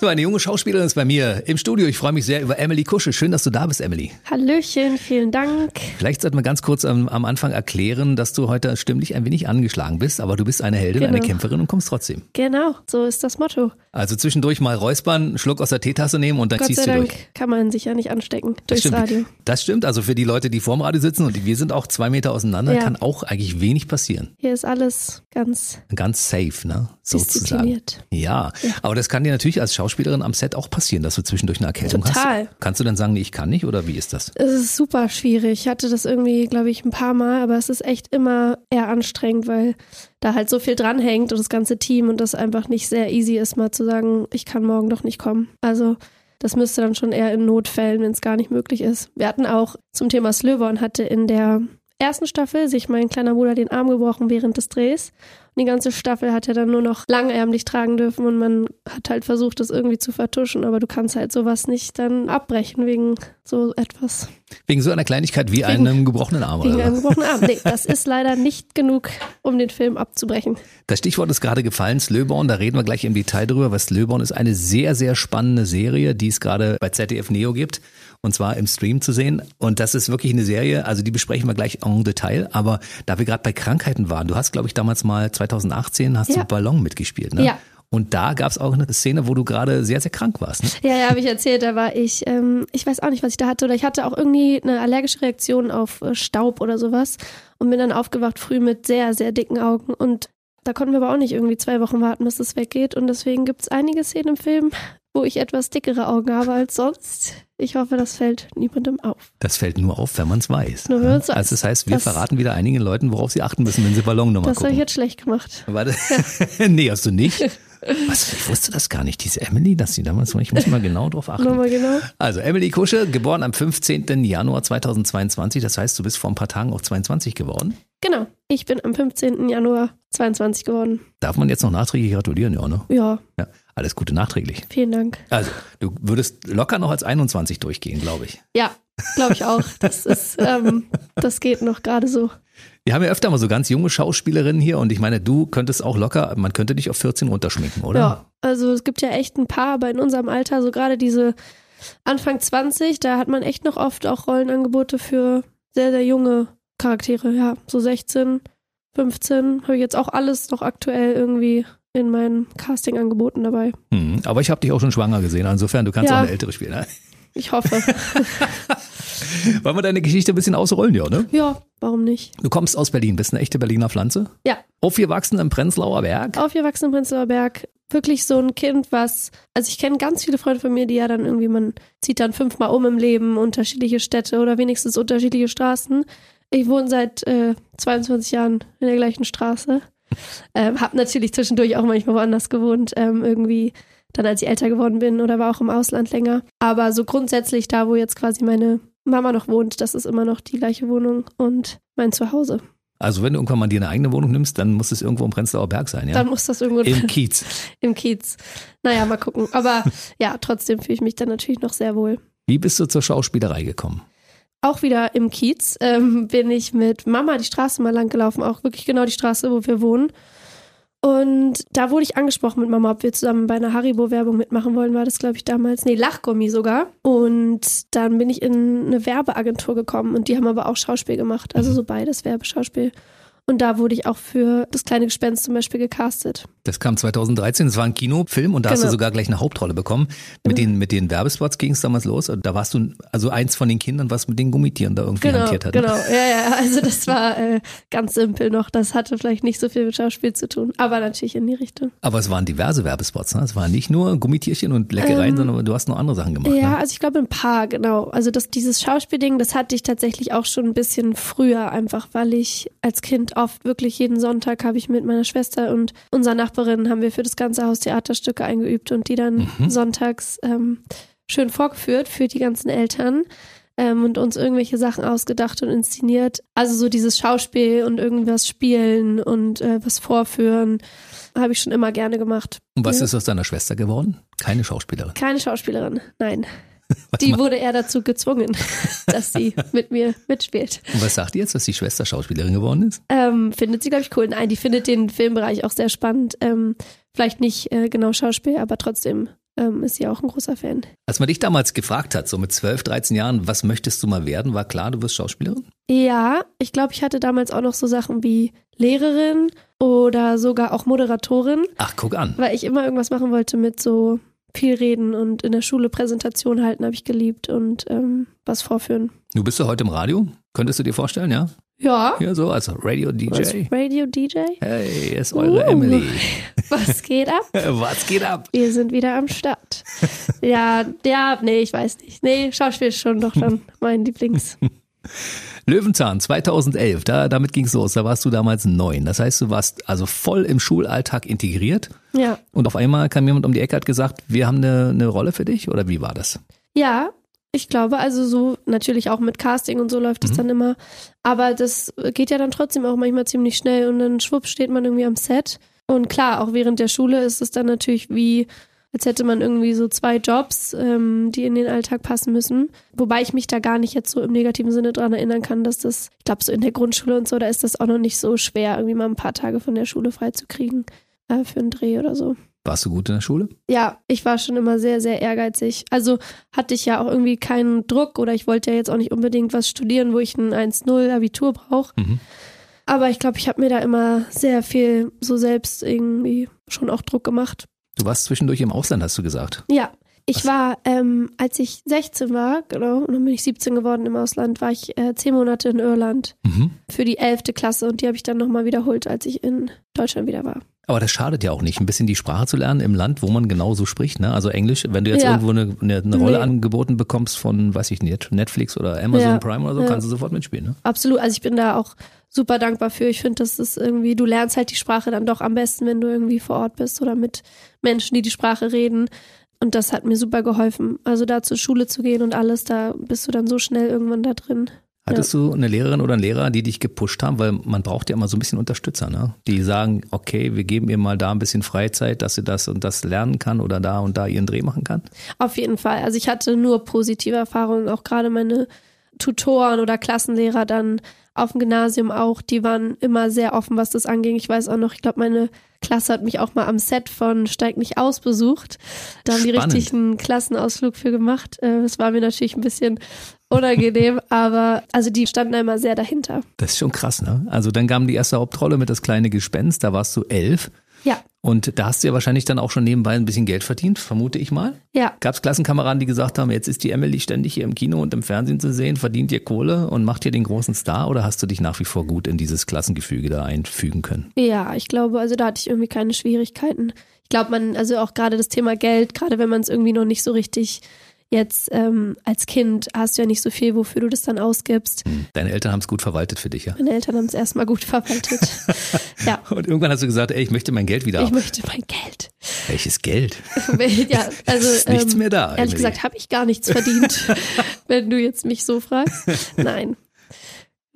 So, eine junge Schauspielerin ist bei mir im Studio. Ich freue mich sehr über Emily Kusche. Schön, dass du da bist, Emily. Hallöchen, vielen Dank. Vielleicht sollten wir ganz kurz am, am Anfang erklären, dass du heute stimmlich ein wenig angeschlagen bist, aber du bist eine Heldin, Genau. eine Kämpferin und kommst trotzdem. Genau, so ist das Motto. Also zwischendurch mal räuspern, einen Schluck aus der Teetasse nehmen und dann Gott ziehst sei du Dank durch. kann man sich ja nicht anstecken Das durchs stimmt. Radio. Das stimmt. Also für die Leute, die vorm Radio sitzen und wir sind auch zwei Meter auseinander, Ja. kann auch eigentlich wenig passieren. Hier ist alles ganz Ganz safe, ne? Sozusagen. diszipliniert. Ja, aber das kann dir natürlich als Schauspielerin am Set auch passieren, dass du zwischendurch eine Erkältung Total. hast. Kannst du dann sagen, nee, ich kann nicht oder wie ist das? Es ist super schwierig. Ich hatte das irgendwie, glaube ich, ein paar Mal, aber es ist echt immer eher anstrengend, weil da halt so viel dranhängt und das ganze Team und das einfach nicht sehr easy ist, mal zu sagen, ich kann morgen doch nicht kommen. Also das müsste dann schon eher in Notfällen, wenn es gar nicht möglich ist. Wir hatten auch zum Thema Slöborn hatte in der ersten Staffel sich mein kleiner Bruder den Arm gebrochen während des Drehs. Und die ganze Staffel hat er dann nur noch langärmlich tragen dürfen und man hat halt versucht, das irgendwie zu vertuschen, aber du kannst halt sowas nicht dann abbrechen wegen so etwas. Wegen so einer Kleinigkeit wie Wegen- einem gebrochenen Arm Wegen oder einem was? gebrochenen Arm. Nee, das ist leider nicht genug, um den Film abzubrechen. Das Stichwort ist gerade gefallen, Slöborn, da reden wir gleich im Detail drüber, weil Slöborn ist eine sehr, sehr spannende Serie, die es gerade bei ZDF Neo gibt und zwar im Stream zu sehen. Und das ist wirklich eine Serie, also die besprechen wir gleich en Detail, aber da wir gerade bei Krankheiten waren, du hast, glaube ich, damals mal 2018 hast Ja. du Ballon mitgespielt, ne? Ja. Und da gab es auch eine Szene, wo du gerade sehr, sehr krank warst. Ne? Ja, ja, habe ich erzählt, da war ich, ähm, ich weiß auch nicht, was ich da hatte, oder ich hatte auch irgendwie eine allergische Reaktion auf äh, Staub oder sowas und bin dann aufgewacht früh mit sehr, sehr dicken Augen und da konnten wir aber auch nicht irgendwie zwei Wochen warten, bis das weggeht und deswegen gibt es einige Szenen im Film, wo ich etwas dickere Augen habe als sonst. Ich hoffe, das fällt niemandem auf. Das fällt nur auf, wenn man es weiß. Nur wenn ne? man's weiß. Also das heißt, wir Das- verraten wieder einigen Leuten, worauf sie achten müssen, wenn sie Ballonnummer Das habe gucken. ich jetzt schlecht gemacht. Warte. nee, hast du nicht? Was, ich wusste das gar nicht. Diese Emily, dass sie damals, ich muss mal genau drauf achten. Nochmal genau. Also Emily Kusche, geboren am 15. Januar 2022. Das heißt, du bist vor ein paar Tagen auch 22 geworden. Genau. Ich bin am 15. Januar 22 geworden. Darf man jetzt noch nachträglich gratulieren? Ja, ne? Ja, Ja, alles Gute nachträglich. vielen Dank. Also, du würdest locker noch als 21 durchgehen, glaube ich. Ja, glaube ich auch. Das ist, ähm, das geht noch gerade so. Wir haben ja öfter mal so ganz junge Schauspielerinnen hier und ich meine, du könntest auch locker, man könnte dich auf 14 runterschminken, oder? Ja, also es gibt ja echt ein paar, aber in unserem Alter, so gerade diese Anfang 20, da hat man echt noch oft auch Rollenangebote für sehr, sehr junge Charaktere. Ja, so 16, 15 habe ich jetzt auch alles noch aktuell irgendwie in meinen Casting-Angeboten dabei. Hm, aber ich habe dich auch schon schwanger gesehen, insofern, du kannst Ja. auch eine ältere spielen. Ne? Ich hoffe. Wollen wir deine Geschichte ein bisschen ausrollen, ja, ne? ja, warum nicht? Du kommst aus Berlin, bist eine echte Berliner Pflanze. Ja, Aufgewachsen im Prenzlauer Berg. aufgewachsen im Prenzlauer Berg. Wirklich so ein Kind, was, also ich kenne ganz viele Freunde von mir, die ja dann irgendwie, man zieht dann fünfmal um im Leben, unterschiedliche Städte oder wenigstens unterschiedliche Straßen. Ich wohne seit äh, 22 Jahren in der gleichen Straße. Ähm, hab natürlich zwischendurch auch manchmal woanders gewohnt, ähm, irgendwie dann als ich älter geworden bin oder war auch im Ausland länger. Aber so grundsätzlich da, wo jetzt quasi meine Mama noch wohnt, das ist immer noch die gleiche Wohnung und mein Zuhause. Also wenn du irgendwann mal dir eine eigene Wohnung nimmst, dann muss es irgendwo im Prenzlauer Berg sein, ja? Dann muss das irgendwo Im Kiez. im Kiez. Naja, mal gucken. Aber ja, trotzdem fühle ich mich dann natürlich noch sehr wohl. Wie bist du zur Schauspielerei gekommen? Auch wieder im Kiez ähm, bin ich mit Mama die Straße mal lang gelaufen, auch wirklich genau die Straße, wo wir wohnen. Und da wurde ich angesprochen mit Mama, ob wir zusammen bei einer Haribo-Werbung mitmachen wollen, war das, glaube ich, damals. Nee, Lachgummi sogar. Und dann bin ich in eine Werbeagentur gekommen und die haben aber auch Schauspiel gemacht. Also so beides, Werbeschauspiel. Und da wurde ich auch für das kleine Gespenst zum Beispiel gecastet. Das kam 2013, das war ein Kinofilm und da hast du Genau. sogar gleich eine Hauptrolle bekommen. Mit, Mhm. den, mit den Werbespots ging es damals los und da warst du also eins von den Kindern, was mit den Gummitieren da irgendwie Genau, hantiert hat. ne? genau. Ja, ja, also das war äh, ganz simpel noch. Das hatte vielleicht nicht so viel mit Schauspiel zu tun, aber natürlich in die Richtung. Aber es waren diverse Werbespots, ne? Es waren nicht nur Gummitierchen und Leckereien, Ähm, sondern du hast noch andere Sachen gemacht. Ja, Ne? also ich glaube ein paar, genau. Also das, dieses Schauspielding, das hatte ich tatsächlich auch schon ein bisschen früher, einfach weil ich als Kind oft wirklich jeden Sonntag habe ich mit meiner Schwester und unserer Nachbarin haben wir für das ganze Haus Theaterstücke eingeübt und die dann Mhm. sonntags ähm, schön vorgeführt für die ganzen Eltern. Ähm, und uns irgendwelche Sachen ausgedacht und inszeniert. Also so dieses Schauspiel und irgendwas spielen und äh, was vorführen, habe ich schon immer gerne gemacht. Und was Ja. ist aus deiner Schwester geworden? Keine Schauspielerin. Keine Schauspielerin, nein. Die wurde er dazu gezwungen, dass sie mit mir mitspielt. Und was sagt die jetzt, dass die Schwester Schauspielerin geworden ist? Ähm, findet sie, glaube ich, cool. Nein, die findet den Filmbereich auch sehr spannend. Ähm, vielleicht nicht äh, genau Schauspiel, aber trotzdem ähm, ist sie auch ein großer Fan. Als man dich damals gefragt hat, so mit 12, 13 Jahren, was möchtest du mal werden, war klar, du wirst Schauspielerin? Ja, ich glaube, ich hatte damals auch noch so Sachen wie Lehrerin oder sogar auch Moderatorin. Ach, guck an. Weil ich immer irgendwas machen wollte mit so viel reden und in der Schule Präsentation halten habe ich geliebt und ähm, was vorführen. Du bist ja heute im Radio. Könntest du dir vorstellen, ja? Ja. Ja, so als Radio-DJ. Als Radio-DJ. Hey, ist eure Uh. Emily. Was geht ab? Was geht ab? Wir sind wieder am Start. Ja, ja, nee, ich weiß nicht. Nee, Schauspiel ist schon doch dann mein Lieblings. Löwenzahn 2011, da, damit ging's los. Da warst du damals neun. Das heißt, du warst also voll im Schulalltag integriert. Ja. Und auf einmal kam jemand um die Ecke, hat gesagt, wir haben eine, eine Rolle für dich. Oder wie war das? Ja, ich glaube, also so natürlich auch mit Casting und so läuft es Mhm. dann immer. Aber das geht ja dann trotzdem auch manchmal ziemlich schnell und dann schwupp steht man irgendwie am Set. Und klar, auch während der Schule ist es dann natürlich wie, als hätte man irgendwie so zwei Jobs, ähm, die in den Alltag passen müssen. Wobei ich mich da gar nicht jetzt so im negativen Sinne dran erinnern kann, dass das, ich glaube, so in der Grundschule und so, da ist das auch noch nicht so schwer, irgendwie mal ein paar Tage von der Schule freizukriegen äh, für einen Dreh oder so. Warst du gut in der Schule? Ja, ich war schon immer sehr, sehr ehrgeizig. Also hatte ich ja auch irgendwie keinen Druck oder ich wollte ja jetzt auch nicht unbedingt was studieren, wo ich ein 1-0 Abitur brauche. Mhm. Aber ich glaube, ich habe mir da immer sehr viel so selbst irgendwie schon auch Druck gemacht. Du warst zwischendurch im Ausland, hast du gesagt. Ja, ich Was? war, ähm, als ich 16 war, genau, und dann bin ich 17 geworden im Ausland, war ich äh, zehn Monate in Irland Mhm. für die 11. Klasse und die habe ich dann nochmal wiederholt, als ich in Deutschland wieder war. Aber das schadet ja auch nicht, ein bisschen die Sprache zu lernen im Land, wo man genauso spricht. Ne? Also Englisch, wenn du jetzt Ja. irgendwo eine, eine, eine Rolle Nee. angeboten bekommst von, weiß ich nicht, Netflix oder Amazon Ja. Prime oder so, Ja. kannst du sofort mitspielen. Ne? Absolut, also ich bin da auch super dankbar für. Ich finde, das ist irgendwie, du lernst halt die Sprache dann doch am besten, wenn du irgendwie vor Ort bist oder mit Menschen, die die Sprache reden. Und das hat mir super geholfen. Also da zur Schule zu gehen und alles, da bist du dann so schnell irgendwann da drin. Hattest du eine Lehrerin oder einen Lehrer, die dich gepusht haben? Weil man braucht ja immer so ein bisschen Unterstützer, ne? Die sagen, okay, wir geben ihr mal da ein bisschen Freizeit, dass sie das und das lernen kann oder da und da ihren Dreh machen kann. Auf jeden Fall. Also ich hatte nur positive Erfahrungen, auch gerade meine Tutoren oder Klassenlehrer dann auf dem Gymnasium auch, die waren immer sehr offen, was das anging. Ich weiß auch noch, ich glaube, meine Klasse hat mich auch mal am Set von Steig nicht aus besucht. Da haben die Spannend. richtig einen Klassenausflug für gemacht. Äh, Das war mir natürlich ein bisschen unangenehm, aber also die standen da immer sehr dahinter. Das ist schon krass, ne? Also dann kam die erste Hauptrolle mit das kleine Gespenst, da warst du elf. Ja, Und da hast du ja wahrscheinlich dann auch schon nebenbei ein bisschen Geld verdient, vermute ich mal. ja. Gab es Klassenkameraden, die gesagt haben, jetzt ist die Emily ständig hier im Kino und im Fernsehen zu sehen, verdient ihr Kohle und macht ihr den großen Star oder hast du dich nach wie vor gut in dieses Klassengefüge da einfügen können? Ja, ich glaube, also da hatte ich irgendwie keine Schwierigkeiten. Ich glaube, man, also auch gerade das Thema Geld, gerade wenn man es irgendwie noch nicht so richtig jetzt ähm, als Kind hast du ja nicht so viel, wofür du das dann ausgibst. Deine Eltern haben es gut verwaltet für dich, ja? Meine Eltern haben es erstmal gut verwaltet. ja, Und irgendwann hast du gesagt, ey, ich möchte mein Geld wieder ich haben. möchte mein Geld. Welches Geld? ja, also Ist nichts ähm, mehr da. Ehrlich Emily. gesagt habe ich gar nichts verdient, wenn du jetzt mich so fragst. Nein.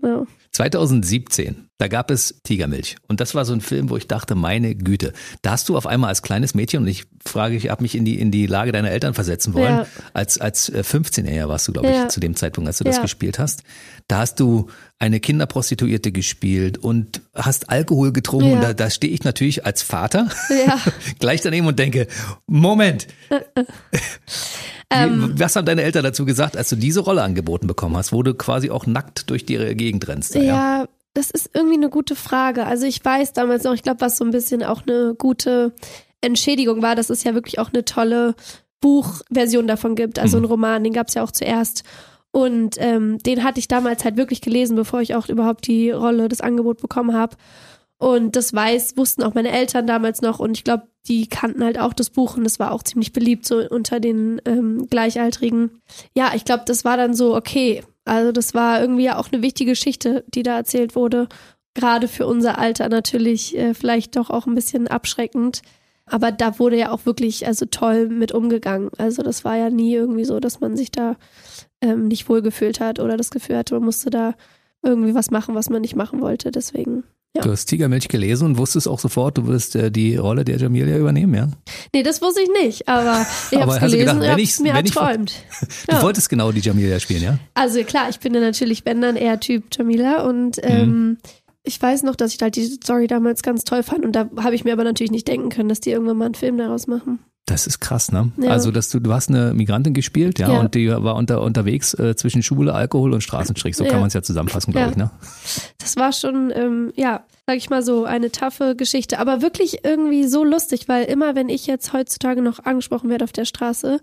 Ja. 2017, da gab es Tigermilch. Und das war so ein Film, wo ich dachte, meine Güte, da hast du auf einmal als kleines Mädchen, und ich frage, ich habe mich in die, in die Lage deiner Eltern versetzen wollen, Ja. als, als äh, 15-Jähriger warst du, glaube ich, Ja. zu dem Zeitpunkt, als du das Ja. gespielt hast. Da hast du eine Kinderprostituierte gespielt und hast Alkohol getrunken. Und da, da stehe ich natürlich als Vater gleich daneben und denke, Moment, Ähm, wie, was haben deine Eltern dazu gesagt, als du diese Rolle angeboten bekommen hast, wo du quasi auch nackt durch die Gegend rennst? da, Ja, das ist irgendwie eine gute Frage. Also ich weiß damals noch, ich glaube, was so ein bisschen auch eine gute Entschädigung war, dass es ja wirklich auch eine tolle Buchversion davon gibt. Also Mhm. ein Roman, den gab es ja auch zuerst. Und ähm, den hatte ich damals halt wirklich gelesen, bevor ich auch überhaupt die Rolle, das Angebot bekommen habe. Und das weiß, wussten auch meine Eltern damals noch. Und ich glaube, die kannten halt auch das Buch und das war auch ziemlich beliebt so unter den ähm, Gleichaltrigen. Ja, ich glaube, das war dann so, okay. Also das war irgendwie ja auch eine wichtige Geschichte, die da erzählt wurde. Gerade für unser Alter natürlich äh, vielleicht doch auch ein bisschen abschreckend. Aber da wurde ja auch wirklich also toll mit umgegangen. Also das war ja nie irgendwie so, dass man sich da ähm, nicht wohlgefühlt hat oder das Gefühl hatte, man musste da irgendwie was machen, was man nicht machen wollte. Deswegen, Ja. Du hast Tigermilch gelesen und wusstest auch sofort, du wirst äh, die Rolle der Jamilia übernehmen, ja? Nee, das wusste ich nicht, aber ich habe es gelesen gedacht, und es mir wenn ich- erträumt. Du Ja. wolltest genau die Jamilia spielen, ja? Also klar, ich bin ja natürlich, wenn dann eher Typ Jamila und ähm, ich weiß noch, dass ich halt die Story damals ganz toll fand und da habe ich mir aber natürlich nicht denken können, dass die irgendwann mal einen Film daraus machen. Das ist krass, ne? Ja. Also, dass du, du hast eine Migrantin gespielt, ja, Ja. und die war unter, unterwegs äh, zwischen Schule, Alkohol und Straßenstrich. So Ja. kann man es ja zusammenfassen, glaube ich, ne? Das war schon, ähm, ja, sag ich mal so, eine taffe Geschichte, aber wirklich irgendwie so lustig, weil immer, wenn ich jetzt heutzutage noch angesprochen werde auf der Straße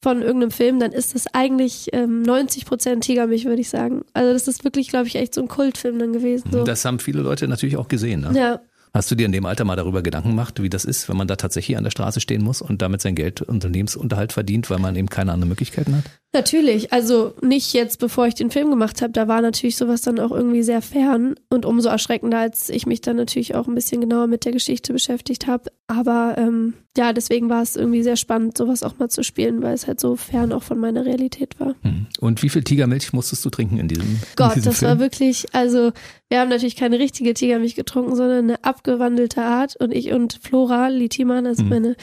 von irgendeinem Film, dann ist das eigentlich ähm, 90 Prozent Tigermilch, würde ich sagen. Also das ist wirklich, glaube ich, echt so ein Kultfilm dann gewesen. So. Das haben viele Leute natürlich auch gesehen, ne? ja, Hast du dir in dem Alter mal darüber Gedanken gemacht, wie das ist, wenn man da tatsächlich an der Straße stehen muss und damit sein Geld Lebensunterhalt verdient, weil man eben keine anderen Möglichkeiten hat? Natürlich, also nicht jetzt, bevor ich den Film gemacht habe, da war natürlich sowas dann auch irgendwie sehr fern und umso erschreckender, als ich mich dann natürlich auch ein bisschen genauer mit der Geschichte beschäftigt habe. Aber ähm, ja, deswegen war es irgendwie sehr spannend, sowas auch mal zu spielen, weil es halt so fern auch von meiner Realität war. Hm. Und wie viel Tigermilch musstest du trinken in diesem, in Gott, diesem das Film? war wirklich, also wir haben natürlich keine richtige Tigermilch getrunken, sondern eine abgewandelte Art und ich und Flora Litiman, also Mhm. meine?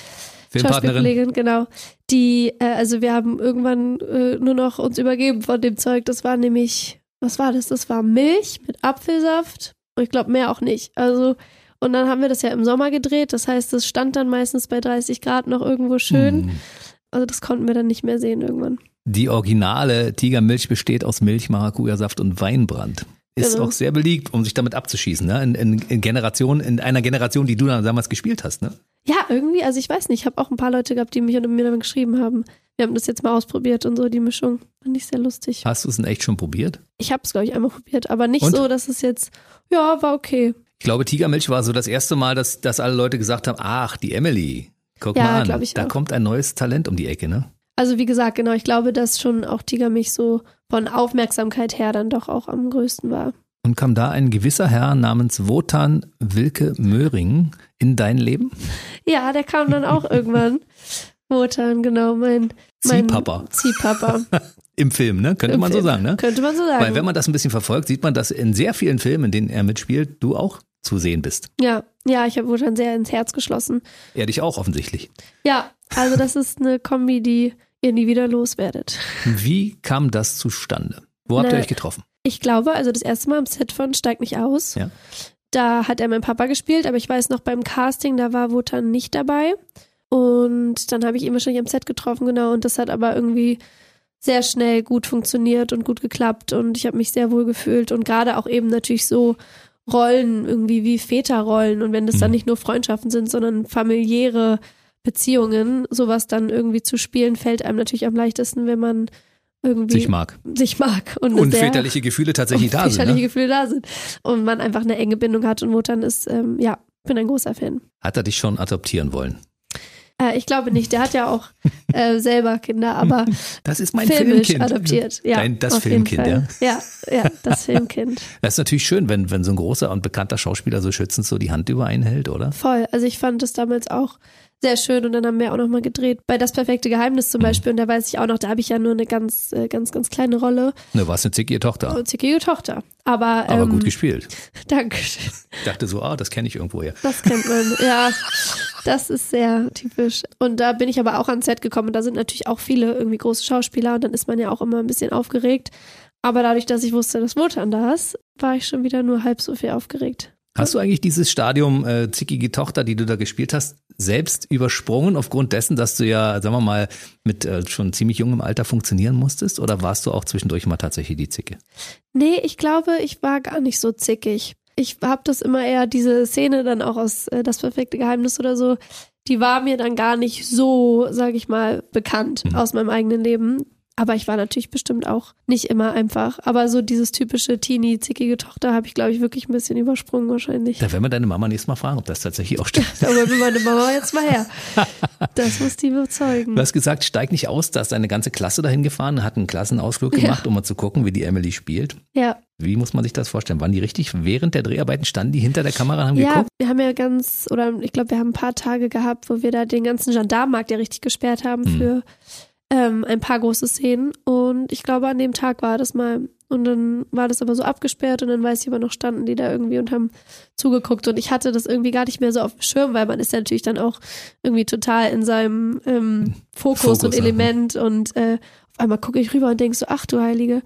Schauspielkollegin, genau. Die, äh, also wir haben irgendwann äh, nur noch uns übergeben von dem Zeug. Das war nämlich, was war das? Das war Milch mit Apfelsaft. Und ich glaube mehr auch nicht. Also, und dann haben wir das ja im Sommer gedreht. Das heißt, es stand dann meistens bei 30 Grad noch irgendwo schön. Hm. Also das konnten wir dann nicht mehr sehen irgendwann. Die originale Tigermilch besteht aus Milch, Maracuja-Saft und Weinbrand. Ist Genau. auch sehr beliebt, um sich damit abzuschießen, ne? In, in, in Generation, in einer Generation, die du dann damals gespielt hast, ne? Ja, irgendwie, also ich weiß nicht, ich habe auch ein paar Leute gehabt, die mich und mir dann geschrieben haben. Wir haben das jetzt mal ausprobiert und so, die Mischung. Fand ich sehr lustig. Hast du es denn echt schon probiert? Ich habe es, glaube ich, einmal probiert, aber nicht Und? so, dass es jetzt, ja, war okay. Ich glaube, Tigermilch war so das erste Mal, dass, dass alle Leute gesagt haben, ach, die Emily. Guck Ja, mal an, da auch. kommt ein neues Talent um die Ecke, ne? Also wie gesagt, genau, ich glaube, dass schon auch Tigermilch so von Aufmerksamkeit her dann doch auch am größten war. Und kam da ein gewisser Herr namens Wotan Wilke Möhring in dein Leben? Ja, der kam dann auch irgendwann. Wotan, genau, mein, mein Ziehpapa. Ziehpapa. Im Film, ne? Könnte Im man so Film. sagen, ne? Könnte man so sagen. Weil wenn man das ein bisschen verfolgt, sieht man, dass in sehr vielen Filmen, in denen er mitspielt, du auch zu sehen bist. ja, ja, ich habe Wotan sehr ins Herz geschlossen. Er dich auch offensichtlich. Ja, also das ist eine Kombi, die ihr nie wieder loswerdet. Wie kam das zustande? Wo habt ihr Na, euch getroffen? Ich glaube, also das erste Mal am Set von Steig nicht aus. Ja. Da hat er mein Papa gespielt, aber ich weiß noch beim Casting, da war Wotan nicht dabei. Und dann habe ich ihn wahrscheinlich am Set getroffen, genau. Und das hat aber irgendwie sehr schnell gut funktioniert und gut geklappt. Und ich habe mich sehr wohl gefühlt. Und gerade auch eben natürlich so Rollen, irgendwie wie Väterrollen. Und wenn das dann Mhm. nicht nur Freundschaften sind, sondern familiäre Beziehungen, sowas dann irgendwie zu spielen, fällt einem natürlich am leichtesten, wenn man irgendwie Sich mag. sich mag und, väterliche Gefühle tatsächlich da sind. väterliche Ne? Gefühle da sind und man einfach eine enge Bindung hat und Wotan ist, ähm, ja, bin ein großer Fan. Hat er dich schon adoptieren wollen? Äh, ich glaube nicht, der hat ja auch äh, selber Kinder, aber Das ist mein filmisch Filmkind. adoptiert. Ja, Dein, das Filmkind, ja. Ja, ja, das Filmkind. Das ist natürlich schön, wenn, wenn so ein großer und bekannter Schauspieler so schützend so die Hand über einen hält, oder? Voll. Also ich fand das damals auch sehr schön und dann haben wir auch nochmal gedreht bei Das perfekte Geheimnis Mhm. zum Beispiel und da weiß ich auch noch, da habe ich ja nur eine ganz, äh, ganz, ganz kleine Rolle. Ne, warst eine zickige Tochter. Und zickige Tochter. Aber, Aber ähm, gut gespielt. Dankeschön. Ich dachte so, ah, das kenne ich irgendwoher. Das kennt man, ja. Das ist sehr typisch. Und da bin ich aber auch ans Set gekommen. Und da sind natürlich auch viele irgendwie große Schauspieler und dann ist man ja auch immer ein bisschen aufgeregt. Aber dadurch, dass ich wusste, dass Wotan da ist, war ich schon wieder nur halb so viel aufgeregt. Hast du eigentlich dieses Stadium äh, zickige Tochter, die du da gespielt hast, selbst übersprungen aufgrund dessen, dass du ja, sagen wir mal, mit äh, schon ziemlich jungem Alter funktionieren musstest? Oder warst du auch zwischendurch mal tatsächlich die Zicke? Nee, ich glaube, ich war gar nicht so zickig. Ich habe das immer eher, diese Szene dann auch aus äh, Das perfekte Geheimnis oder so, die war mir dann gar nicht so, sag ich mal, bekannt Mhm. aus meinem eigenen Leben. Aber ich war natürlich bestimmt auch nicht immer einfach. Aber so dieses typische Teenie-zickige Tochter habe ich, glaube ich, wirklich ein bisschen übersprungen wahrscheinlich. Da werden wir deine Mama nächstes Mal fragen, ob das tatsächlich auch stimmt. Da holen wir meine Mama jetzt mal her. Das muss die überzeugen. Du hast gesagt, steig nicht aus, da ist deine ganze Klasse dahin gefahren, hat einen Klassenausflug Ja. gemacht, um mal zu gucken, wie die Emily spielt. Ja, Wie muss man sich das vorstellen? Waren die richtig während der Dreharbeiten standen die hinter der Kamera und haben ja, geguckt? wir haben ja ganz, oder ich glaube, wir haben ein paar Tage gehabt, wo wir da den ganzen Gendarmenmarkt ja richtig gesperrt haben Hm. für ähm, ein paar große Szenen. Und ich glaube, an dem Tag war das mal Und dann war das aber so abgesperrt und dann weiß ich aber noch, standen die da irgendwie und haben zugeguckt. Und ich hatte das irgendwie gar nicht mehr so auf dem Schirm, weil man ist ja natürlich dann auch irgendwie total in seinem ähm, Fokus, Fokus, und. Element. Und äh, auf einmal gucke ich rüber und denk so, ach du Heilige,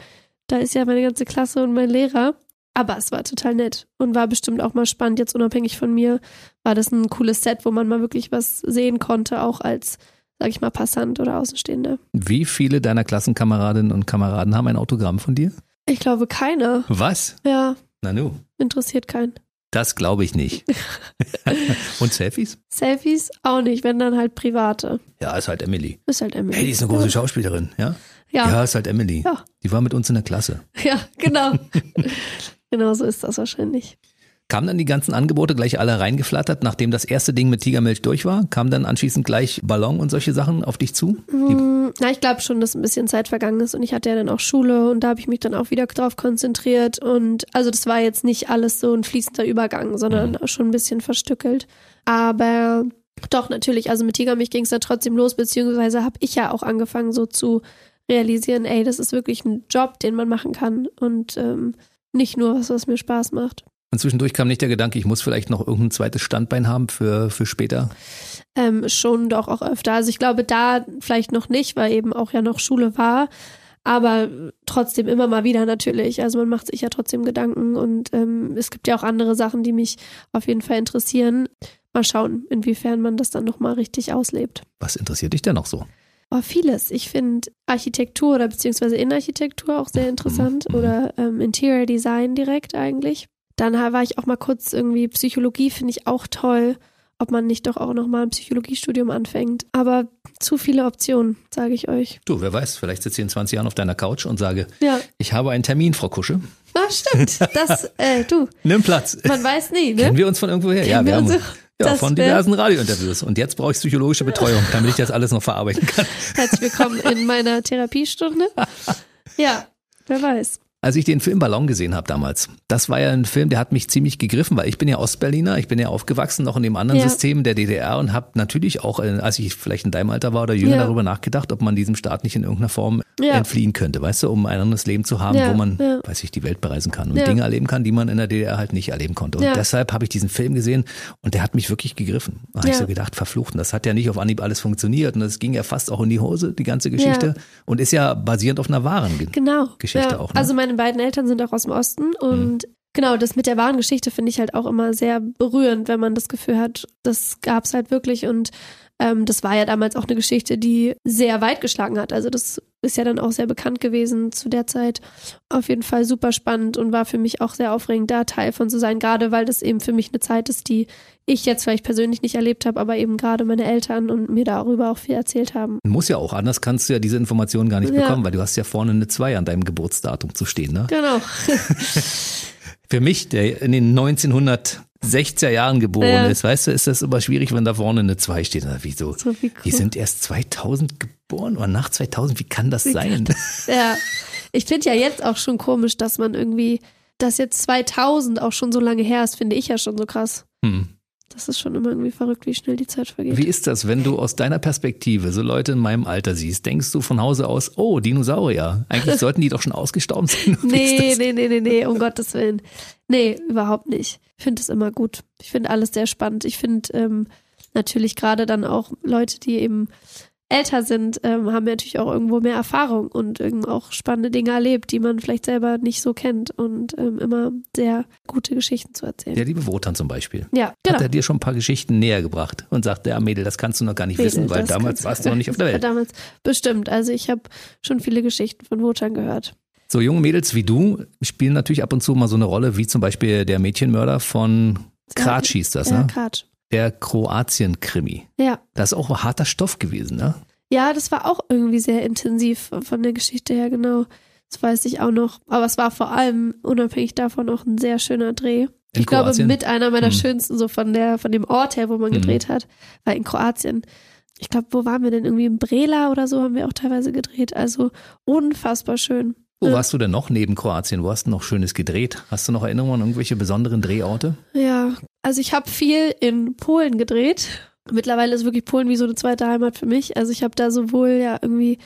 da ist ja meine ganze Klasse und mein Lehrer. Aber es war total nett und war bestimmt auch mal spannend. Jetzt unabhängig von mir war das ein cooles Set, wo man mal wirklich was sehen konnte, auch als, sag ich mal, Passant oder Außenstehender. Wie viele deiner Klassenkameradinnen und Kameraden haben ein Autogramm von dir? Ich glaube, keiner. Was? Ja, Nanu. interessiert keinen. Das glaube ich nicht. und Selfies? Selfies auch nicht, wenn dann halt private. Ja, ist halt Emily. Ist halt Emily. Hey, die ist eine große Schauspielerin, ja? Ja, ja, ist halt Emily. Ja. Die war mit uns in der Klasse. ja genau. genau so ist das wahrscheinlich. Kamen dann die ganzen Angebote gleich alle reingeflattert, nachdem das erste Ding mit Tigermilch durch war? Kam dann anschließend gleich Ballon und solche Sachen auf dich zu? Mm, Na, ich glaube schon, dass ein bisschen Zeit vergangen ist und ich hatte ja dann auch Schule und da habe ich mich dann auch wieder drauf konzentriert und also das war jetzt nicht alles so ein fließender Übergang, sondern schon ein bisschen verstückelt. Aber doch, natürlich, also mit Tigermilch ging es dann trotzdem los, beziehungsweise habe ich ja auch angefangen so zu realisieren, ey, das ist wirklich ein Job, den man machen kann und ähm, nicht nur was, was mir Spaß macht. Und zwischendurch kam nicht der Gedanke, ich muss vielleicht noch irgendein zweites Standbein haben für, für später. Ähm, schon doch auch öfter. Also ich glaube, da vielleicht noch nicht, weil eben auch ja noch Schule war. Aber trotzdem immer mal wieder natürlich. Also man macht sich ja trotzdem Gedanken und ähm, es gibt ja auch andere Sachen, die mich auf jeden Fall interessieren. Mal schauen, inwiefern man das dann nochmal richtig auslebt. Was interessiert dich denn noch so? Oh, vieles. Ich finde Architektur oder beziehungsweise Innenarchitektur auch sehr interessant Mhm. oder ähm, Interior Design direkt eigentlich. Dann war ich auch mal kurz irgendwie Psychologie, finde ich auch toll, ob man nicht doch auch nochmal ein Psychologiestudium anfängt. Aber zu viele Optionen, sage ich euch. Du, wer weiß, vielleicht sitze ich in 20 Jahren auf deiner Couch und sage, Ja, ich habe einen Termin, Frau Kusche. ah, stimmt. Das, äh, du, Nimm Platz. man weiß nie, ne? Kennen wir uns von irgendwo her? Ja, Kennen wir wir haben? Ja, von diversen Radiointerviews. Und jetzt brauche ich psychologische Betreuung, damit ich das alles noch verarbeiten kann. Herzlich willkommen in meiner Therapiestunde. Ja, wer weiß. Als ich den Film Ballon gesehen habe damals, das war ja ein Film, der hat mich ziemlich gegriffen, weil ich bin ja Ostberliner, ich bin ja aufgewachsen noch in dem anderen Ja. System der DDR und habe natürlich auch, äh, als ich vielleicht in deinem Alter war oder jünger, Ja. darüber nachgedacht, ob man diesem Staat nicht in irgendeiner Form Ja. entfliehen könnte, weißt du, um ein anderes Leben zu haben, wo man, weiß ich, die Welt bereisen kann und. Dinge erleben kann, die man in der DDR halt nicht erleben konnte. Und deshalb habe ich diesen Film gesehen und der hat mich wirklich gegriffen. Da habe ich so gedacht, verflucht. Und das hat ja nicht auf Anhieb alles funktioniert und das ging ja fast auch in die Hose, die ganze Geschichte. Und ist ja basierend auf einer wahren Ge- Genau. Geschichte auch, ne? Also meine beiden Eltern sind auch aus dem Osten und genau, das mit der wahren Geschichte finde ich halt auch immer sehr berührend, wenn man das Gefühl hat, das gab's halt wirklich und ähm, das war ja damals auch eine Geschichte, die sehr weit geschlagen hat. Also das ist ja dann auch sehr bekannt gewesen zu der Zeit. Auf jeden Fall super spannend und war für mich auch sehr aufregend, da Teil von zu sein, gerade weil das eben für mich eine Zeit ist, die ich jetzt vielleicht persönlich nicht erlebt habe, aber eben gerade meine Eltern und mir darüber auch viel erzählt haben. Muss ja auch, anders kannst du ja diese Informationen gar nicht Ja. bekommen, weil du hast ja vorne eine 2 an deinem Geburtsdatum zu stehen. Ne? Genau. Für mich, der in den 1960er Jahren geboren Ja. ist, weißt du, ist das immer schwierig, wenn da vorne eine 2 steht. Na, Wieso? So wie Die cool. sind erst 2000 geboren oder nach 2000, wie kann das Wie sein? Ja, ich finde ja jetzt auch schon komisch, dass man irgendwie, dass jetzt 2000 auch schon so lange her ist, finde ich ja schon so krass. Hm. Das ist schon immer irgendwie verrückt, wie schnell die Zeit vergeht. Wie ist das, wenn du aus deiner Perspektive so Leute in meinem Alter siehst? Denkst du von Hause aus, oh, Dinosaurier? Eigentlich sollten die doch schon ausgestorben sein. Nee, nee, nee, nee, nee, um Gottes Willen. Nee, überhaupt nicht. Ich finde es immer gut. Ich finde alles sehr spannend. Ich finde ähm, natürlich gerade dann auch Leute, die eben älter sind, ähm, haben ja natürlich auch irgendwo mehr Erfahrung und irgend auch spannende Dinge erlebt, die man vielleicht selber nicht so kennt und ähm, immer sehr gute Geschichten zu erzählen. Der liebe Wotan zum Beispiel. Ja, genau. Hat er dir schon ein paar Geschichten näher gebracht und sagt, ja Mädel, das kannst du noch gar nicht wissen, Mädel, weil das damals warst du noch nicht auf der Welt. Damals bestimmt. Also ich habe schon viele Geschichten von Wotan gehört. So junge Mädels wie du spielen natürlich ab und zu mal so eine Rolle, wie zum Beispiel der Mädchenmörder von Kratsch hieß das, ja, ne? Kratsch. Der Kroatien-Krimi. Ja. Das ist auch ein harter Stoff gewesen, ne? Ja, das war auch irgendwie sehr intensiv von der Geschichte her, genau. Das weiß ich auch noch. Aber es war vor allem unabhängig davon auch ein sehr schöner Dreh. In ich glaube, Kroatien? mit einer meiner Hm. schönsten, so von der, von dem Ort her, wo man Hm. gedreht hat, war in Kroatien. Ich glaube, wo waren wir denn? Irgendwie in Brela oder so haben wir auch teilweise gedreht. Also unfassbar schön. Wo Ja. warst du denn noch neben Kroatien? Wo hast du noch Schönes gedreht? Hast du noch Erinnerungen an irgendwelche besonderen Drehorte? Ja, also ich habe viel in Polen gedreht. Mittlerweile ist wirklich Polen wie so eine zweite Heimat für mich. Also ich habe da sowohl ja irgendwie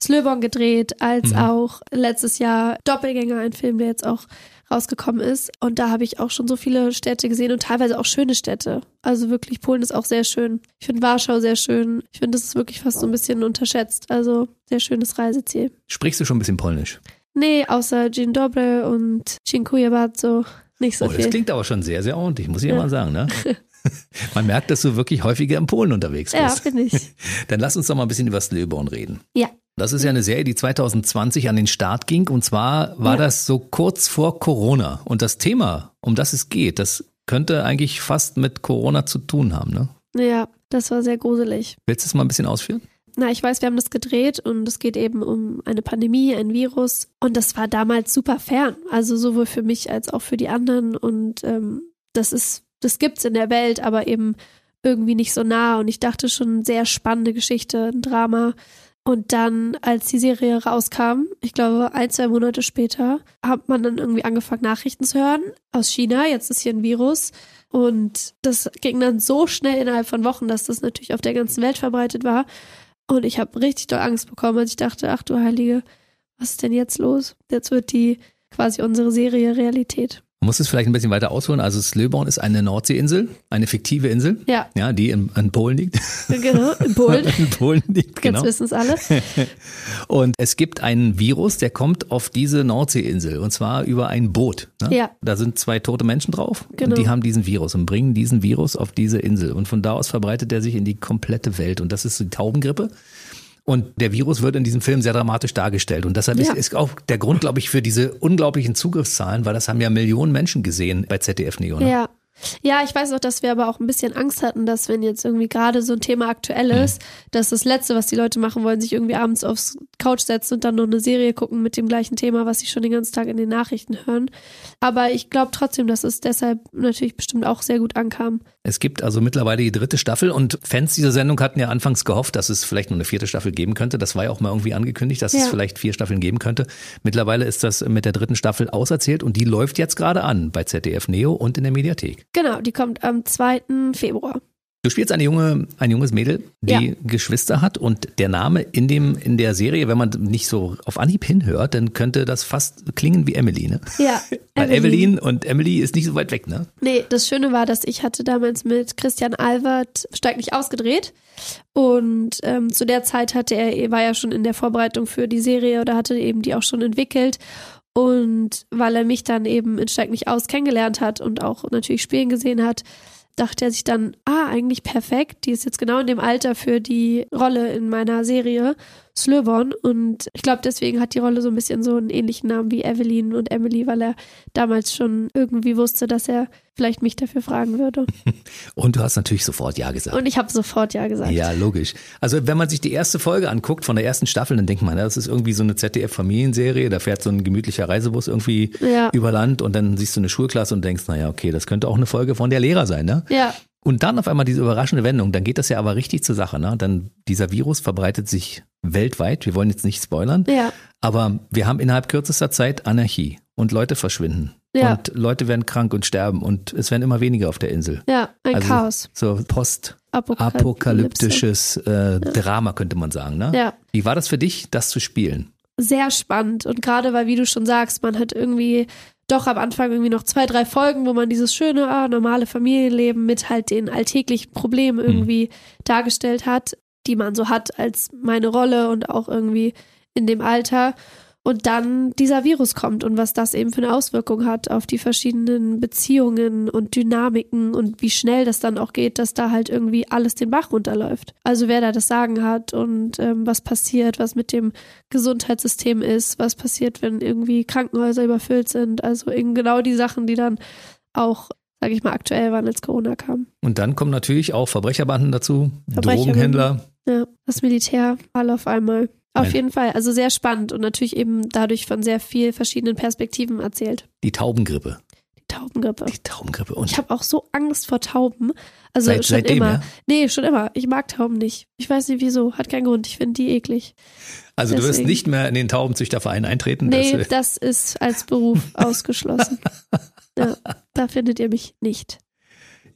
Slöborn gedreht, als Mhm. auch letztes Jahr Doppelgänger, ein Film, der jetzt auch rausgekommen ist. Und da habe ich auch schon so viele Städte gesehen und teilweise auch schöne Städte. Also wirklich, Polen ist auch sehr schön. Ich finde Warschau sehr schön. Ich finde, das ist wirklich fast so ein bisschen unterschätzt. Also sehr schönes Reiseziel. Sprichst du schon ein bisschen Polnisch? Nee, außer Dzień dobry und Dziękuję bardzo nicht so oh, das viel. klingt aber schon sehr, sehr ordentlich, muss ich ja Ja. mal sagen. Ne? Man merkt, dass du wirklich häufiger in Polen unterwegs Ja, bist. bin ich. Dann lass uns doch mal ein bisschen über Slöborn reden. Ja. Das ist ja eine Serie, die 2020 an den Start ging. Und zwar war Ja. das so kurz vor Corona. Und das Thema, um das es geht, das könnte eigentlich fast mit Corona zu tun haben. Ne? Ja, das war sehr gruselig. Willst du es mal ein bisschen ausführen? Na, ich weiß, wir haben das gedreht und es geht eben um eine Pandemie, ein Virus. Und das war damals super fern. Also sowohl für mich als auch für die anderen. Und ähm, das ist, das gibt's in der Welt, aber eben irgendwie nicht so nah. Und ich dachte schon, sehr spannende Geschichte, ein Drama. Und dann, als die Serie rauskam, ich glaube ein, zwei Monate später, hat man dann irgendwie angefangen, Nachrichten zu hören aus China. Jetzt ist hier ein Virus. Und das ging dann so schnell innerhalb von Wochen, dass das natürlich auf der ganzen Welt verbreitet war. Und ich habe richtig doll Angst bekommen, als ich dachte, ach du Heilige, was ist denn jetzt los? Jetzt wird die quasi unsere Serie Realität. Man muss es vielleicht ein bisschen weiter ausholen. Also Slöborn ist eine Nordseeinsel, eine fiktive Insel, Ja, ja, die in, in Polen liegt. genau, in Polen. in Polen liegt, Jetzt genau. wissen es alle. Und es gibt einen Virus, der kommt auf diese Nordseeinsel und zwar über ein Boot. Ne? Ja. Da sind zwei tote Menschen drauf Genau. und die haben diesen Virus und bringen diesen Virus auf diese Insel. Und von da aus verbreitet er sich in die komplette Welt. Und das ist die Taubengrippe. Und der Virus wird in diesem Film sehr dramatisch dargestellt. Und deshalb Ja. ist, ist auch der Grund, glaube ich, für diese unglaublichen Zugriffszahlen, weil das haben ja Millionen Menschen gesehen bei ZDF Neo. Ne? Ja. Ja, ich weiß auch, dass wir aber auch ein bisschen Angst hatten, dass wenn jetzt irgendwie gerade so ein Thema aktuell ist, dass das Letzte, was die Leute machen wollen, sich irgendwie abends aufs Couch setzen und dann noch eine Serie gucken mit dem gleichen Thema, was sie schon den ganzen Tag in den Nachrichten hören. Aber ich glaube trotzdem, dass es deshalb natürlich bestimmt auch sehr gut ankam. Es gibt also mittlerweile die dritte Staffel und Fans dieser Sendung hatten ja anfangs gehofft, dass es vielleicht nur eine vierte Staffel geben könnte. Das war ja auch mal irgendwie angekündigt, dass es Ja. vielleicht vier Staffeln geben könnte. Mittlerweile ist das mit der dritten Staffel auserzählt und die läuft jetzt gerade an bei ZDF Neo und in der Mediathek. Genau, die kommt am 2. Februar. Du spielst eine junge, ein junges Mädel, die Ja. Geschwister hat und der Name in dem, in der Serie, wenn man nicht so auf Anhieb hinhört, dann könnte das fast klingen wie Emily, ne? Ja, Weil Evelyn und Emily ist nicht so weit weg, ne? Nee, das Schöne war, dass ich hatte damals mit Christian Albert Steig nicht ausgedreht und ähm, zu der Zeit hatte er, war ja schon in der Vorbereitung für die Serie oder hatte eben die auch schon entwickelt und weil er mich dann eben in Steig nicht aus kennengelernt hat und auch natürlich spielen gesehen hat, dachte er sich dann, ah, eigentlich perfekt, die ist jetzt genau in dem Alter für die Rolle in meiner Serie Slöborn und ich glaube, deswegen hat die Rolle so ein bisschen so einen ähnlichen Namen wie Evelyn und Emily, weil er damals schon irgendwie wusste, dass er vielleicht mich dafür fragen würde. Und du hast natürlich sofort Ja gesagt. Und ich habe sofort ja gesagt. Ja, logisch. Also wenn man sich die erste Folge anguckt von der ersten Staffel, dann denkt man, das ist irgendwie so eine ZDF-Familienserie, da fährt so ein gemütlicher Reisebus irgendwie Ja. über Land und dann siehst du eine Schulklasse und denkst, naja, okay, das könnte auch eine Folge von der Lehrer sein, ne? Ja, Und dann auf einmal diese überraschende Wendung, dann geht das ja aber richtig zur Sache, ne? Dann dieser Virus verbreitet sich weltweit, wir wollen jetzt nicht spoilern, ja, aber wir haben innerhalb kürzester Zeit Anarchie und Leute verschwinden Ja. und Leute werden krank und sterben und es werden immer weniger auf der Insel. ja, ein Also Chaos. So post Apokalypse. apokalyptisches äh, Drama, könnte man sagen. Ne? Ja. Wie war das für dich, das zu spielen? Sehr spannend. Und gerade weil, wie du schon sagst, man hat irgendwie doch am Anfang irgendwie noch zwei, drei Folgen, wo man dieses schöne, ah, normale Familienleben mit halt den alltäglichen Problemen irgendwie dargestellt hat, die man so hat als meine Rolle und auch irgendwie in dem Alter. Und dann dieser Virus kommt und was das eben für eine Auswirkung hat auf die verschiedenen Beziehungen und Dynamiken und wie schnell das dann auch geht, dass da halt irgendwie alles den Bach runterläuft. Also wer da das Sagen hat und ähm, was passiert, was mit dem Gesundheitssystem ist, was passiert, wenn irgendwie Krankenhäuser überfüllt sind. Also eben genau die Sachen, die dann auch, sage ich mal, aktuell waren, als Corona kam. Und dann kommen natürlich auch Verbrecherbanden dazu, Verbrecherbanden. Drogenhändler. Ja, das Militär, alle auf einmal. Auf Nein. jeden Fall. Also sehr spannend und natürlich eben dadurch von sehr viel verschiedenen Perspektiven erzählt. Die Taubengrippe. Die Taubengrippe. Die Taubengrippe. Und Ich habe auch so Angst vor Tauben. Also Seit- schon seitdem, immer. ja? Nee, schon immer. Ich mag Tauben nicht. Ich weiß nicht wieso. Hat keinen Grund. Ich finde die eklig. also du wirst deswegen. nicht mehr in den Taubenzüchterverein eintreten. Nee, das, äh, das ist als Beruf ausgeschlossen. Ja, da findet ihr mich nicht.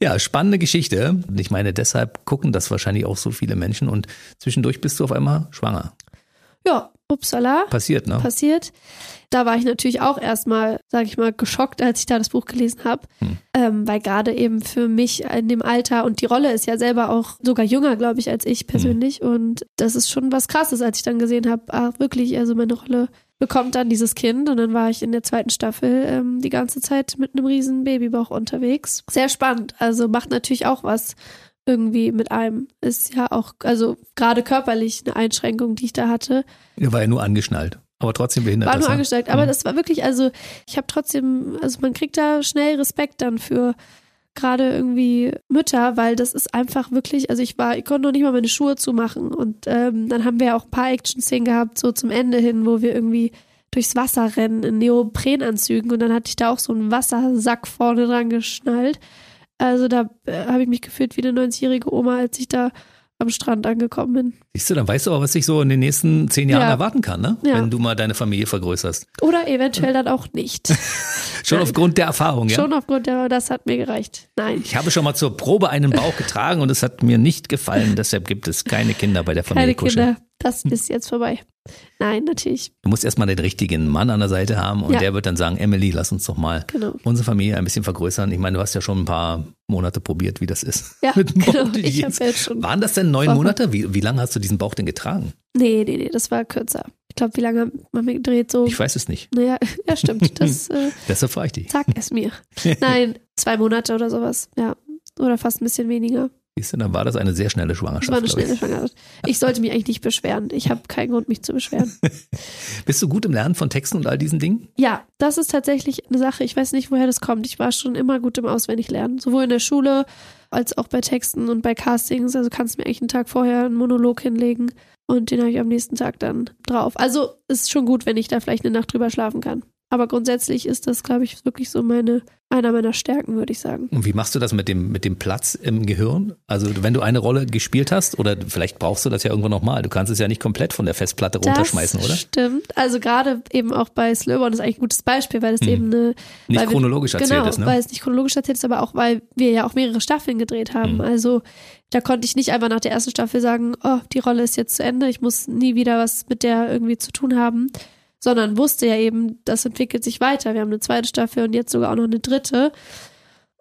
Ja, spannende Geschichte. Ich meine, deshalb gucken das wahrscheinlich auch so viele Menschen und zwischendurch bist du auf einmal schwanger. Ja, upsala. Passiert, ne? Passiert. Da war ich natürlich auch erstmal, sag ich mal, geschockt, als ich da das Buch gelesen habe. Hm. Ähm, weil gerade eben für mich in dem Alter und die Rolle ist ja selber auch sogar jünger, glaube ich, als ich persönlich. Hm. Und das ist schon was krasses, als ich dann gesehen habe, ach wirklich, also meine Rolle bekommt dann dieses Kind und dann war ich in der zweiten Staffel ähm, die ganze Zeit mit einem riesen Babybauch unterwegs. Sehr spannend. Also macht natürlich auch was irgendwie mit einem. Ist ja auch, also gerade körperlich eine Einschränkung, die ich da hatte. Er war ja nur angeschnallt. Aber trotzdem behindert. War nur das, ne? angestellt. Aber mhm. das war wirklich, also ich habe trotzdem, also man kriegt da schnell Respekt dann für gerade irgendwie Mütter, weil das ist einfach wirklich, also ich war, ich konnte noch nicht mal meine Schuhe zumachen und ähm, dann haben wir auch ein paar Action-Szenen gehabt, so zum Ende hin, wo wir irgendwie durchs Wasser rennen in Neoprenanzügen und dann hatte ich da auch so einen Wassersack vorne dran geschnallt. Also da äh, habe ich mich gefühlt wie eine 90-jährige Oma, als ich da am Strand angekommen bin. Siehst du, dann weißt du auch, was dich so in den nächsten zehn Jahren ja. erwarten kann, ne? Ja. Wenn du mal deine Familie vergrößerst. Oder eventuell dann auch nicht. schon aufgrund der Erfahrung, ja? Schon aufgrund der, das hat mir gereicht. Nein. Ich habe schon mal zur Probe einen Bauch getragen und es hat mir nicht gefallen. Deshalb gibt es keine Kinder bei der Familie Keine Kinder. Das ist jetzt vorbei. Nein, natürlich. Du musst erstmal den richtigen Mann an der Seite haben und ja. der wird dann sagen, Emily, lass uns doch mal genau. unsere Familie ein bisschen vergrößern. Ich meine, du hast ja schon ein paar Monate probiert, wie das ist. Ja, genau. Ich jetzt schon Waren das denn neun Monate? Wie, wie lange hast du diesen Bauch denn getragen? Nee, nee, nee, das war kürzer. Ich glaube, wie lange haben wir gedreht? So. Ich weiß es nicht. Naja, ja, stimmt. Das, äh, Deshalb frage ich dich. Sag es mir. Nein, zwei Monate oder sowas. Ja. Oder fast ein bisschen weniger. Siehst du, dann war das eine sehr schnelle Schwangerschaft. war eine schnelle Schwangerschaft. Ich sollte mich eigentlich nicht beschweren. Ich habe keinen Grund, mich zu beschweren. Bist du gut im Lernen von Texten und all diesen Dingen? Ja, das ist tatsächlich eine Sache. Ich weiß nicht, woher das kommt. Ich war schon immer gut im Auswendiglernen. Sowohl in der Schule als auch bei Texten und bei Castings. Also kannst du mir eigentlich einen Tag vorher einen Monolog hinlegen und den habe ich am nächsten Tag dann drauf. Also ist schon gut, wenn ich da vielleicht eine Nacht drüber schlafen kann. Aber grundsätzlich ist das, glaube ich, wirklich so meine, einer meiner Stärken, würde ich sagen. Und wie machst du das mit dem, mit dem Platz im Gehirn? Also wenn du eine Rolle gespielt hast, oder vielleicht brauchst du das ja irgendwann nochmal. Du kannst es ja nicht komplett von der Festplatte runterschmeißen, das oder? Stimmt. Also gerade eben auch bei Slowborn ist eigentlich ein gutes Beispiel, weil es hm. eben eine. Nicht chronologisch wir, erzählt genau, ist, ne? Weil es nicht chronologisch erzählt ist, aber auch weil wir ja auch mehrere Staffeln gedreht haben. Hm. Also da konnte ich nicht einfach nach der ersten Staffel sagen, oh, die Rolle ist jetzt zu Ende, ich muss nie wieder was mit der irgendwie zu tun haben sondern wusste ja eben, das entwickelt sich weiter. Wir haben eine zweite Staffel und jetzt sogar auch noch eine dritte.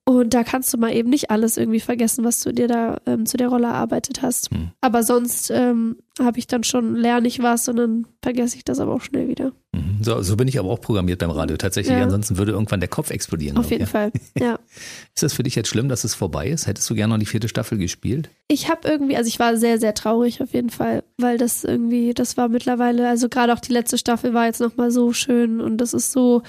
Und da kannst du mal eben nicht alles irgendwie vergessen, was du dir da ähm, zu der Rolle erarbeitet hast. Hm. Aber sonst ähm, habe ich dann schon, lerne ich was und dann vergesse ich das aber auch schnell wieder. Mhm. So, so bin ich aber auch programmiert beim Radio tatsächlich. Ja. Ansonsten würde irgendwann der Kopf explodieren. Auf jeden ja. Fall, ja. ist das für dich jetzt schlimm, dass es vorbei ist? Hättest du gerne noch die vierte Staffel gespielt? Ich habe irgendwie, also ich war sehr, sehr traurig auf jeden Fall, weil das irgendwie, das war mittlerweile, also gerade auch die letzte Staffel war jetzt nochmal so schön und das ist so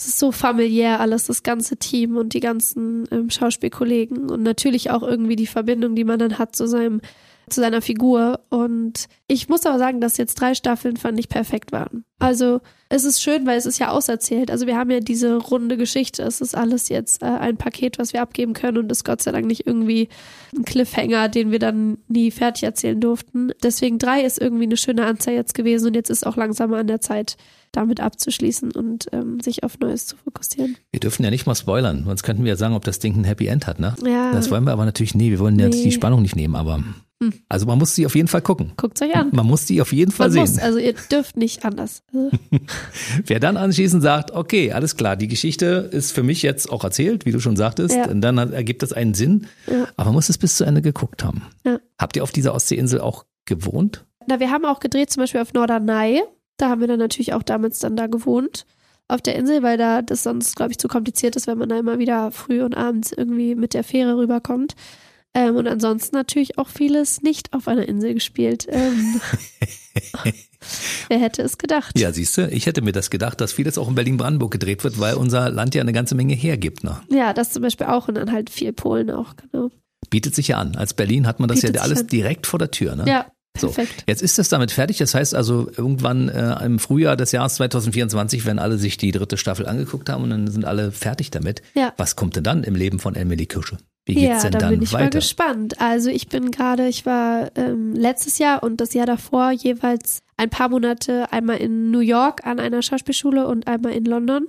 es ist so familiär alles, das ganze Team und die ganzen ähm, Schauspielkollegen und natürlich auch irgendwie die Verbindung, die man dann hat zu seinem zu seiner Figur. Und ich muss aber sagen, dass jetzt drei Staffeln fand ich perfekt waren. Also es ist schön, weil es ist ja auserzählt. Also wir haben ja diese runde Geschichte. Es ist alles jetzt äh, ein Paket, was wir abgeben können und ist Gott sei Dank nicht irgendwie ein Cliffhanger, den wir dann nie fertig erzählen durften. Deswegen drei ist irgendwie eine schöne Anzahl jetzt gewesen und jetzt ist auch langsam an der Zeit, damit abzuschließen und ähm, sich auf Neues zu fokussieren. Wir dürfen ja nicht mal spoilern, sonst könnten wir ja sagen, ob das Ding ein Happy End hat, ne? Ja. Das wollen wir aber natürlich nie. Wir wollen nee. jetzt die Spannung nicht nehmen, aber hm. Also man muss sie auf jeden Fall gucken. Guckt euch an. Man muss sie auf jeden Fall man sehen. Muss, also ihr dürft nicht anders. Also. Wer dann anschließend sagt, okay, alles klar, die Geschichte ist für mich jetzt auch erzählt, wie du schon sagtest, ja. und dann ergibt das einen Sinn, ja. aber man muss es bis zu Ende geguckt haben. Ja. Habt ihr auf dieser Ostseeinsel auch gewohnt? Na, wir haben auch gedreht, zum Beispiel auf Norderney. Da haben wir dann natürlich auch damals dann da gewohnt auf der Insel, weil da das sonst, glaube ich, zu kompliziert ist, wenn man da immer wieder früh und abends irgendwie mit der Fähre rüberkommt. Ähm, und ansonsten natürlich auch vieles nicht auf einer Insel gespielt. Ähm, wer hätte es gedacht? Ja, siehst du, ich hätte mir das gedacht, dass vieles auch in Berlin-Brandenburg gedreht wird, weil unser Land ja eine ganze Menge hergibt. Ne? Ja, das zum Beispiel auch und dann halt viel Polen auch, genau. Bietet sich ja an. Als Berlin hat man das Bietet ja alles direkt vor der Tür. Ne? Ja, Perfekt. So, jetzt ist es damit fertig. Das heißt also, irgendwann äh, im Frühjahr des Jahres 2024, wenn alle sich die dritte Staffel angeguckt haben und dann sind alle fertig damit. Ja. Was kommt denn dann im Leben von Emily Kirsche? Wie geht's ja, denn da dann bin ich weiter? mal gespannt. Also ich bin gerade, ich war ähm, letztes Jahr und das Jahr davor jeweils ein paar Monate einmal in New York an einer Schauspielschule und einmal in London,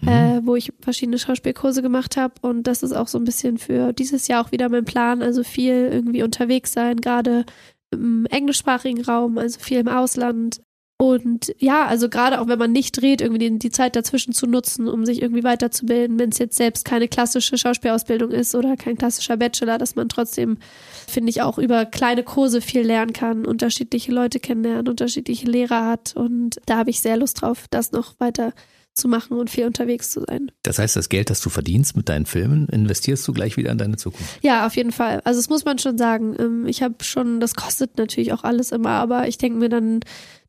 Mhm. äh, wo ich verschiedene Schauspielkurse gemacht habe. Und das ist auch so ein bisschen für dieses Jahr auch wieder mein Plan. Also viel irgendwie unterwegs sein, gerade im englischsprachigen Raum, also viel im Ausland. Und ja, also gerade auch wenn man nicht dreht, irgendwie die, die Zeit dazwischen zu nutzen, um sich irgendwie weiterzubilden, wenn es jetzt selbst keine klassische Schauspielausbildung ist oder kein klassischer Bachelor, dass man trotzdem, finde ich, auch über kleine Kurse viel lernen kann, unterschiedliche Leute kennenlernen, unterschiedliche Lehrer hat. Und da habe ich sehr Lust drauf, das noch weiter zu machen und viel unterwegs zu sein. Das heißt, das Geld, das du verdienst mit deinen Filmen, investierst du gleich wieder in deine Zukunft. Ja, auf jeden Fall. Also das muss man schon sagen. Ähm, Ich habe schon, das kostet natürlich auch alles immer, aber ich denke mir dann,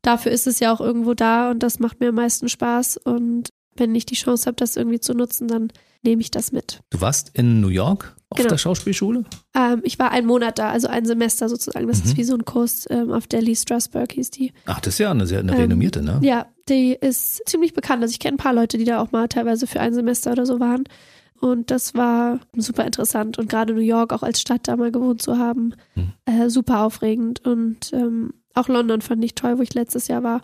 dafür ist es ja auch irgendwo da und das macht mir am meisten Spaß. Und wenn ich die Chance habe, das irgendwie zu nutzen, dann nehme ich das mit. Du warst in New York auf Genau. der Schauspielschule? Ähm, ich war einen Monat da, also ein Semester sozusagen. Das ist wie so ein Kurs ähm, auf der Lee Strasberg hieß die. Ach, das ist ja eine sehr eine Ähm, renommierte, ne? Ja, die ist ziemlich bekannt. Also ich kenne ein paar Leute, die da auch mal teilweise für ein Semester oder so waren. Und das war super interessant. Und gerade New York auch als Stadt da mal gewohnt zu haben, Hm. äh, super aufregend. Und ähm, auch London fand ich toll, wo ich letztes Jahr war.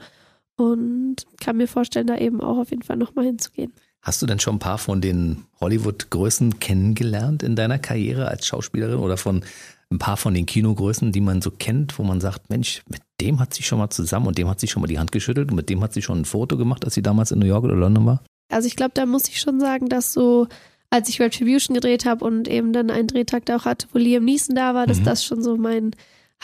Und kann mir vorstellen, da eben auch auf jeden Fall nochmal hinzugehen. Hast du denn schon ein paar von den Hollywood-Größen kennengelernt in deiner Karriere als Schauspielerin oder von ein paar von den Kinogrößen, die man so kennt, wo man sagt, Mensch, mit dem hat sie schon mal zusammen und dem hat sie schon mal die Hand geschüttelt und mit dem hat sie schon ein Foto gemacht, als sie damals in New York oder London war? Also ich glaube, da muss ich schon sagen, dass so, als ich Retribution gedreht habe und eben dann einen Drehtag da auch hatte, wo Liam Neeson da war, dass Mhm. das schon so mein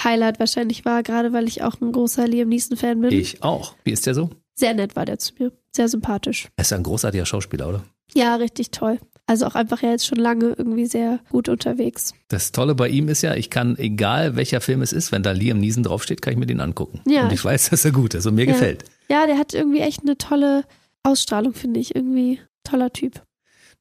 Highlight wahrscheinlich war, gerade weil ich auch ein großer Liam Neeson-Fan bin. Ich auch. Wie ist der so? Sehr nett war der zu mir. Sehr sympathisch. Er ist ja ein großartiger Schauspieler, oder? Ja, richtig toll. Also auch einfach ja jetzt schon lange irgendwie sehr gut unterwegs. Das Tolle bei ihm ist ja, ich kann, egal welcher Film es ist, wenn da Liam Neeson draufsteht, kann ich mir den angucken. Ja. Und ich weiß, dass er gut ist und mir Ja. gefällt. Ja, der hat irgendwie echt eine tolle Ausstrahlung, finde ich. Irgendwie toller Typ.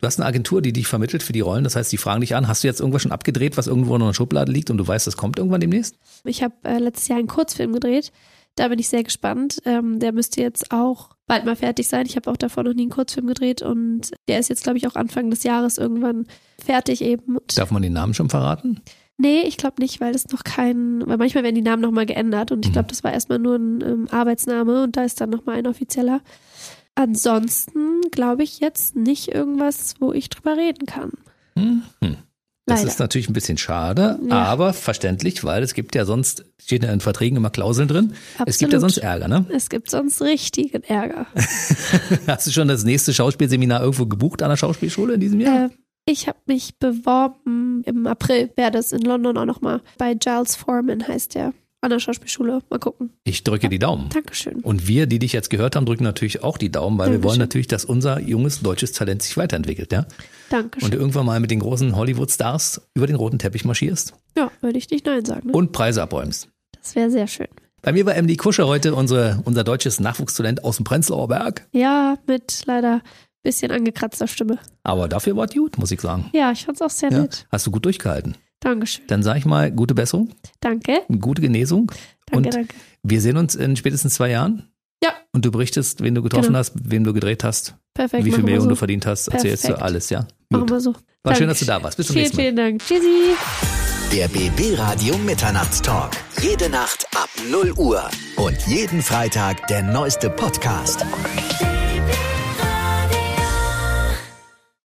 Du hast eine Agentur, die dich vermittelt für die Rollen. Das heißt, die fragen dich an, hast du jetzt irgendwas schon abgedreht, was irgendwo in einer Schublade liegt und du weißt, das kommt irgendwann demnächst? Ich habe äh, letztes Jahr einen Kurzfilm gedreht. Da bin ich sehr gespannt. Ähm, der müsste jetzt auch bald mal fertig sein. Ich habe auch davor noch nie einen Kurzfilm gedreht und der ist jetzt, glaube ich, auch Anfang des Jahres irgendwann fertig eben. Und Darf man den Namen schon verraten? Nee, ich glaube nicht, weil das noch kein, weil manchmal werden die Namen nochmal geändert und ich glaube, das war erstmal nur ein ähm, Arbeitsname und da ist dann nochmal ein offizieller. Ansonsten glaube ich jetzt nicht irgendwas, wo ich drüber reden kann. Hm. hm. Das Leider. ist natürlich ein bisschen schade, Ja. aber verständlich, weil es gibt ja sonst, steht ja in Verträgen immer Klauseln drin. Es gibt ja Absolut. sonst Ärger, ne? Es gibt sonst richtigen Ärger. Hast du schon das nächste Schauspielseminar irgendwo gebucht an der Schauspielschule in diesem Jahr? Äh, ich habe mich beworben im April, wäre das in London auch nochmal. Bei Giles Foreman heißt der. An der Schauspielschule. Mal gucken. Ich drücke die Daumen. Dankeschön. Und wir, die dich jetzt gehört haben, drücken natürlich auch die Daumen, weil wir Dankeschön. wollen natürlich, dass unser junges deutsches Talent sich weiterentwickelt, ja? Und Dankeschön. du irgendwann mal mit den großen Hollywood-Stars über den roten Teppich marschierst Ja, würde ich nicht Nein sagen. Ne? und Preise abräumst. Das wäre sehr schön. Bei mir war MD Kuscher heute unsere, unser deutsches Nachwuchstalent aus dem Prenzlauer Berg. Ja, mit leider bisschen angekratzter Stimme. Aber dafür war es gut, muss ich sagen. Ja, ich fand's auch sehr Ja, nett. hast du gut durchgehalten. Dankeschön. Dann sage ich mal gute Besserung, Danke. gute Genesung. Danke, und danke. wir sehen uns in spätestens zwei Jahren. Ja. Und du berichtest, wen du getroffen Genau. hast, wem du gedreht hast, Perfekt. wie viel machen Millionen du so. verdient hast. Erzählst du alles, ja? Machen Gut. wir so. War schön, Dankeschön. dass du da warst. Bis zum vielen, nächsten Mal. vielen Dank. Tschüssi. Der BB Radio Mitternachtstalk. Jede Nacht ab 0 Uhr. Und jeden Freitag der neueste Podcast.